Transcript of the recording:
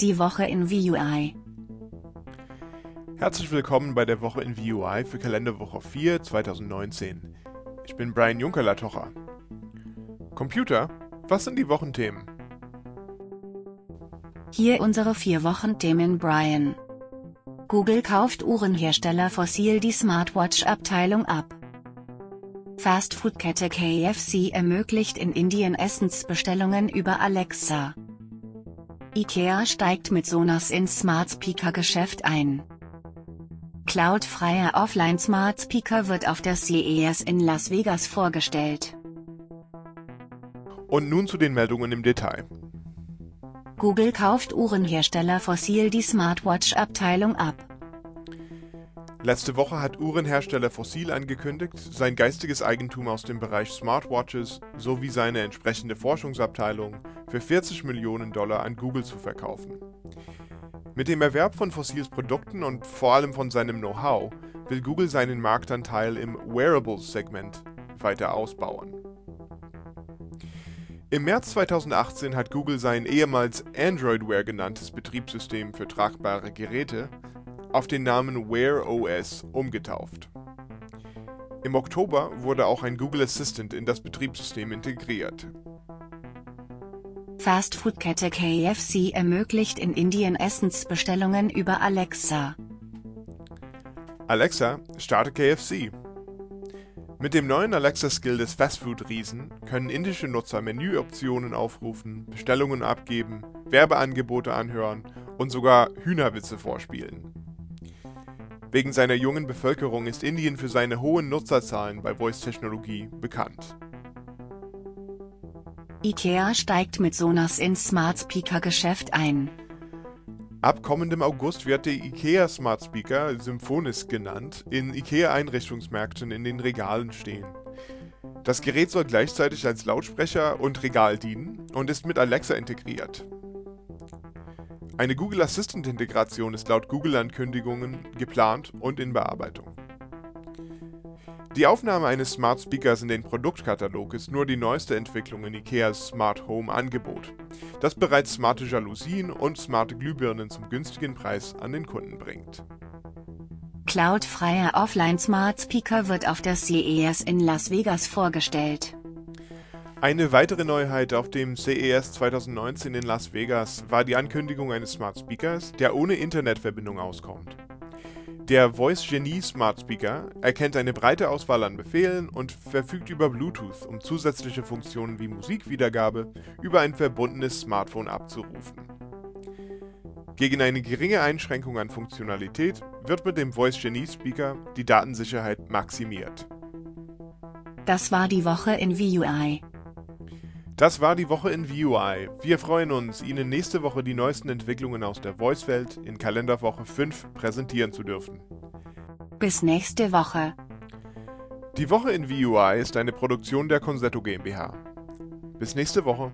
Die Woche in VUI. Herzlich willkommen bei der Woche in VUI für Kalenderwoche 4 2019. Ich bin Brian Juncker-Latocher. Computer, was sind die Wochenthemen? Hier unsere vier Wochenthemen Brian. Google kauft Uhrenhersteller Fossil die Smartwatch-Abteilung ab. Fastfood-Kette KFC ermöglicht in Indien Essensbestellungen über Alexa. IKEA steigt mit Sonos ins Smart Speaker Geschäft ein. Cloud-freier Offline Smart Speaker wird auf der CES in Las Vegas vorgestellt. Und nun zu den Meldungen im Detail. Google kauft Uhrenhersteller Fossil die Smartwatch-Abteilung ab. Letzte Woche hat Uhrenhersteller Fossil angekündigt, sein geistiges Eigentum aus dem Bereich Smartwatches sowie seine entsprechende Forschungsabteilung für 40 Millionen Dollar an Google zu verkaufen. Mit dem Erwerb von Fossils Produkten und vor allem von seinem Know-how will Google seinen Marktanteil im Wearables-Segment weiter ausbauen. Im März 2018 hat Google sein ehemals Android Wear genanntes Betriebssystem für tragbare Geräte auf den Namen Wear OS umgetauft. Im Oktober wurde auch ein Google Assistant in das Betriebssystem integriert. Fastfood-Kette KFC ermöglicht in Indien Essensbestellungen über Alexa. Alexa, starte KFC. Mit dem neuen Alexa-Skill des Fastfood-Riesen können indische Nutzer Menüoptionen aufrufen, Bestellungen abgeben, Werbeangebote anhören und sogar Hühnerwitze vorspielen. Wegen seiner jungen Bevölkerung ist Indien für seine hohen Nutzerzahlen bei Voice-Technologie bekannt. IKEA steigt mit Sonos ins Smart Speaker Geschäft ein. Ab kommendem August wird der IKEA Smart Speaker, Symphonis genannt, in IKEA-Einrichtungsmärkten in den Regalen stehen. Das Gerät soll gleichzeitig als Lautsprecher und Regal dienen und ist mit Alexa integriert. Eine Google Assistant-Integration ist laut Google-Ankündigungen geplant und in Bearbeitung. Die Aufnahme eines Smart Speakers in den Produktkatalog ist nur die neueste Entwicklung in IKEAs Smart Home Angebot, das bereits smarte Jalousien und smarte Glühbirnen zum günstigen Preis an den Kunden bringt. Cloud-freier Offline Smart Speaker wird auf der CES in Las Vegas vorgestellt. Eine weitere Neuheit auf dem CES 2019 in Las Vegas war die Ankündigung eines Smart Speakers, der ohne Internetverbindung auskommt. Der Voice Genie Smart Speaker erkennt eine breite Auswahl an Befehlen und verfügt über Bluetooth, um zusätzliche Funktionen wie Musikwiedergabe über ein verbundenes Smartphone abzurufen. Gegen eine geringe Einschränkung an Funktionalität wird mit dem Voice Genie Speaker die Datensicherheit maximiert. Das war die Woche in VUI. Das war die Woche in VUI. Wir freuen uns, Ihnen nächste Woche die neuesten Entwicklungen aus der Voice-Welt in Kalenderwoche 5 präsentieren zu dürfen. Bis nächste Woche. Die Woche in VUI ist eine Produktion der Consetto GmbH. Bis nächste Woche.